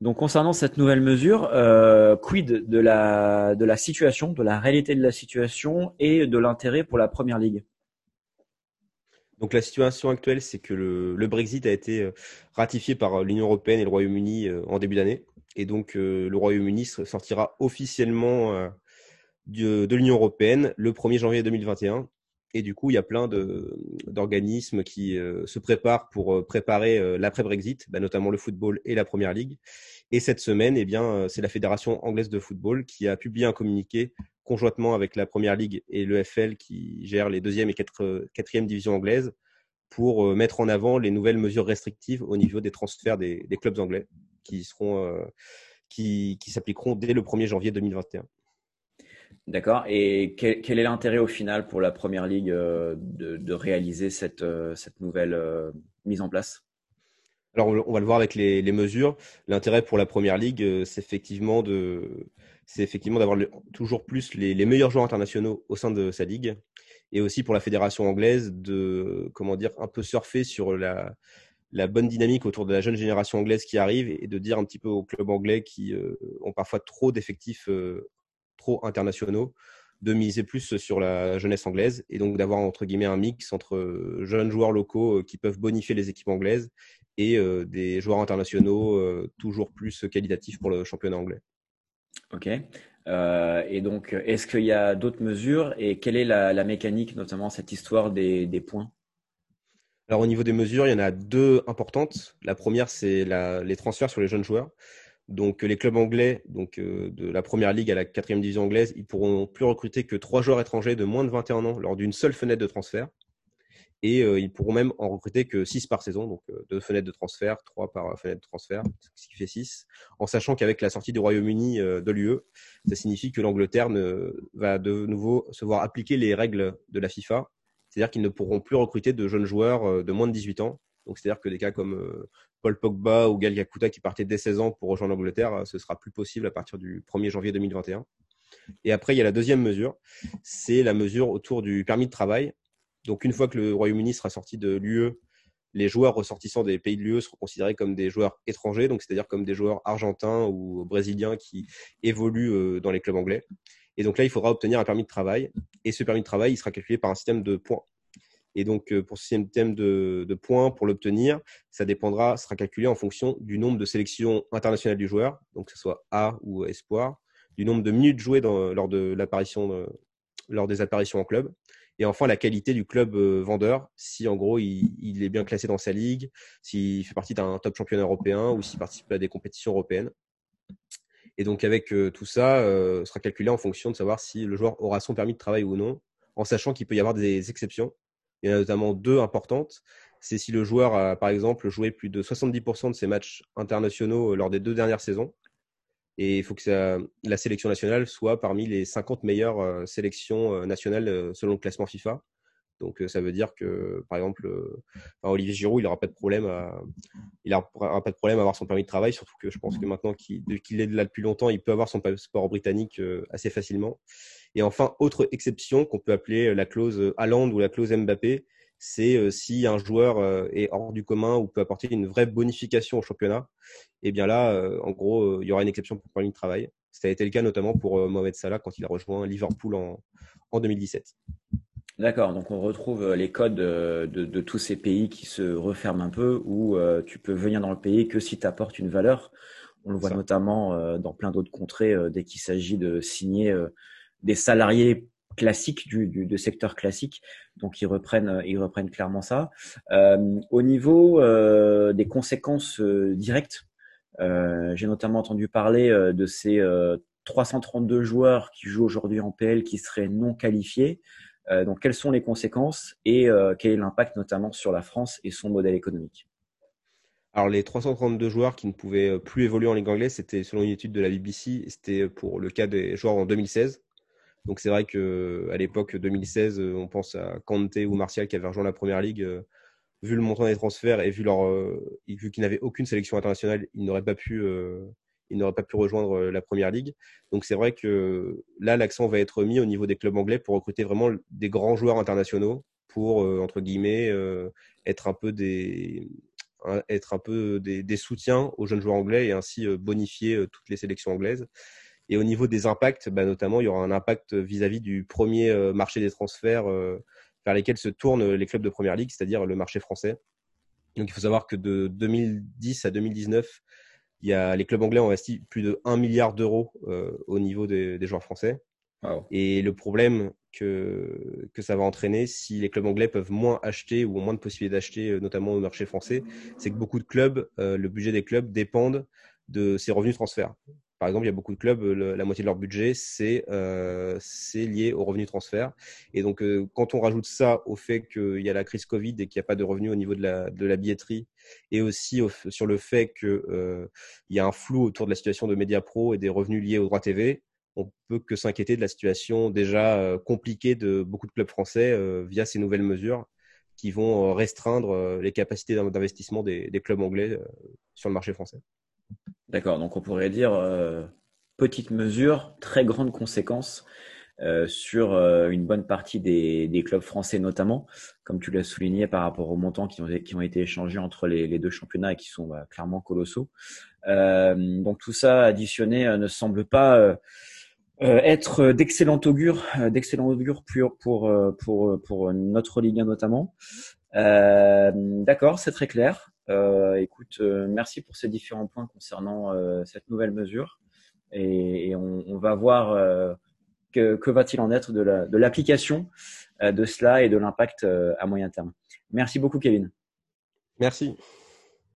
Donc concernant cette nouvelle mesure, euh, quid de la, situation, de la réalité de la situation et de l'intérêt pour la Première Ligue? Donc la situation actuelle, c'est que le, Brexit a été euh, ratifié par l'Union européenne et le Royaume-Uni euh, en début d'année. Et donc le Royaume-Uni sortira officiellement de l'Union européenne le 1er janvier 2021 et du coup, il y a plein d'organismes qui euh, se préparent pour euh, préparer euh, l'après-Brexit, bah, notamment le football et la Première Ligue. Et cette semaine, eh bien, c'est la Fédération anglaise de football qui a publié un communiqué conjointement avec la Première Ligue et l'EFL qui gère les deuxième et quatrième divisions anglaises pour mettre en avant les nouvelles mesures restrictives au niveau des transferts des, des clubs anglais qui seront qui, qui s'appliqueront dès le 1er janvier 2021. D'accord. Et quel, est l'intérêt au final pour la Première Ligue euh, de, réaliser cette, euh, nouvelle euh, mise en place? Alors, on va le voir avec les, mesures. L'intérêt pour la Première Ligue, c'est effectivement de, c'est effectivement d'avoir toujours plus les, meilleurs joueurs internationaux au sein de sa ligue, et aussi pour la fédération anglaise de, comment dire, un peu surfer sur la bonne dynamique autour de la jeune génération anglaise qui arrive et de dire un petit peu aux clubs anglais qui ont parfois trop d'effectifs trop internationaux, de miser plus sur la jeunesse anglaise et donc d'avoir entre guillemets un mix entre euh, jeunes joueurs locaux euh, qui peuvent bonifier les équipes anglaises et euh, des joueurs internationaux toujours plus qualitatifs pour le championnat anglais. Ok. et donc, est-ce qu'il y a d'autres mesures et quelle est la, mécanique, notamment cette histoire des, des, points? Alors, au niveau des mesures, il y en a deux importantes. La première, c'est les transferts sur les jeunes joueurs. Donc les clubs anglais, donc euh, de la première ligue à la quatrième division anglaise, ils pourront plus recruter que trois joueurs étrangers de moins de 21 ans lors d'une seule fenêtre de transfert. Et euh, ils pourront même en recruter que six par saison, donc euh, deux fenêtres de transfert, trois par fenêtre de transfert, ce qui fait six. En sachant qu'avec la sortie du Royaume-Uni de l'UE, ça signifie que l'Angleterre va de nouveau se voir appliquer les règles de la FIFA, c'est-à-dire qu'ils ne pourront plus recruter de jeunes joueurs de moins de 18 ans. Donc c'est-à-dire que des cas comme Paul Pogba ou Gal Yakuta qui partaient dès 16 ans pour rejoindre l'Angleterre, euh, ce sera plus possible à partir du 1er janvier 2021. Et après, il y a la deuxième mesure, c'est la mesure autour du permis de travail. Donc une fois que le Royaume-Uni sera sorti de l'UE, les joueurs ressortissants des pays de l'UE seront considérés comme des joueurs étrangers, donc c'est-à-dire comme des joueurs argentins ou brésiliens qui évoluent euh, dans les clubs anglais. Et donc là, il faudra obtenir un permis de travail. Et ce permis de travail, il sera calculé par un système de points. Et donc, euh, pour ce système de, de points, pour l'obtenir, ça dépendra, sera calculé en fonction du nombre de sélections internationales du joueur, donc que ce soit A ou espoir, du nombre de minutes jouées lors de l'apparition, lors des apparitions en club, et enfin la qualité du club euh, vendeur, si en gros il, il, est bien classé dans sa ligue, s'il fait partie d'un top championnat européen ou s'il participe à des compétitions européennes. Et donc avec euh, tout ça, euh, sera calculé en fonction de savoir si le joueur aura son permis de travail ou non, en sachant qu'il peut y avoir des exceptions. Il y en a notamment deux importantes. C'est si le joueur a, par exemple, joué plus de 70% de ses matchs internationaux euh, lors des deux dernières saisons. Et il faut que la sélection nationale soit parmi les 50 meilleures euh, sélections euh, nationales selon le classement FIFA. Donc ça veut dire que, par exemple, Olivier Giroud, il n'aura pas de problème à, il pas de problème à avoir son permis de travail, surtout que je pense que maintenant qu'il est là depuis longtemps, il peut avoir son passeport britannique assez facilement. Et enfin, autre exception qu'on peut appeler euh, la clause euh, Haaland ou la clause Mbappé, c'est euh, si un joueur est hors du commun ou peut apporter une vraie bonification au championnat. Et eh bien là, en gros, il y aura une exception pour le permis de travail. Ça a été le cas notamment pour Mohamed Salah quand il a rejoint Liverpool en 2017. D'accord, donc on retrouve les codes de, de, tous ces pays qui se referment un peu, où tu peux venir dans le pays que si tu apportes une valeur. On le voit notamment dans plein d'autres contrées dès qu'il s'agit de signer des salariés classiques du, du, secteur classique. Donc ils reprennent, ils reprennent clairement ça. Euh, au niveau euh, des conséquences euh, directes, j'ai notamment entendu parler de ces 332 joueurs qui jouent aujourd'hui en PL qui seraient non qualifiés. Donc quelles sont les conséquences et quel est l'impact notamment sur la France et son modèle économique? Alors les 332 joueurs qui ne pouvaient plus évoluer en Ligue anglaise, c'était selon une étude de la BBC, c'était pour le cas des joueurs en 2016. Donc c'est vrai qu'à l'époque 2016, on pense à Kante ou Martial qui avaient rejoint la première ligue. Euh, vu le montant des transferts et vu leur euh, vu qu'ils n'avaient aucune sélection internationale, ils n'auraient pas pu euh, ils n'auraient pas pu rejoindre la première ligue. Donc c'est vrai que là l'accent va être mis au niveau des clubs anglais pour recruter vraiment des grands joueurs internationaux pour entre guillemets être un peu des être un peu des, soutiens aux jeunes joueurs anglais et ainsi bonifier toutes les sélections anglaises. Et au niveau des impacts, bah, notamment, il y aura un impact vis-à-vis du premier marché des transferts vers lesquels se tournent les clubs de première ligue, c'est-à-dire le marché français. Donc il faut savoir que de 2010 à 2019, il y a, les clubs anglais ont investi plus de 1 milliard d'euros au niveau des, joueurs français. Et le problème que, que ça va entraîner si les clubs anglais peuvent moins acheter ou ont moins de possibilités d'acheter, euh, notamment au marché français, c'est que beaucoup de clubs, euh, le budget des clubs dépendent de ces revenus de transfert. Par exemple, il y a beaucoup de clubs, la moitié de leur budget, c'est euh, lié aux revenus transfert. Et donc, euh, quand on rajoute ça au fait qu'il y a la crise Covid et qu'il n'y a pas de revenus au niveau de la, billetterie, et aussi sur le fait qu'il y a un flou autour de la situation de Mediapro et des revenus liés aux droits TV, on peut que s'inquiéter de la situation déjà euh, compliquée de beaucoup de clubs français euh, via ces nouvelles mesures qui vont euh, restreindre les capacités d'investissement des, clubs anglais sur le marché français. D'accord, donc on pourrait dire petite mesure, très grande conséquence sur une bonne partie des, clubs français notamment, comme tu l'as souligné par rapport aux montants qui ont, qui ont été échangés entre les, deux championnats et qui sont bah, clairement colossaux. donc tout ça additionné ne semble pas euh, être d'excellent augure, euh, d'excellent augure pour pour euh, pour pour notre Ligue 1 notamment. D'accord, c'est très clair. Écoute, merci pour ces différents points concernant cette nouvelle mesure et, on, va voir que, va-t-il en être de l'application de cela et de l'impact à moyen terme. Merci beaucoup, Kevin. Merci.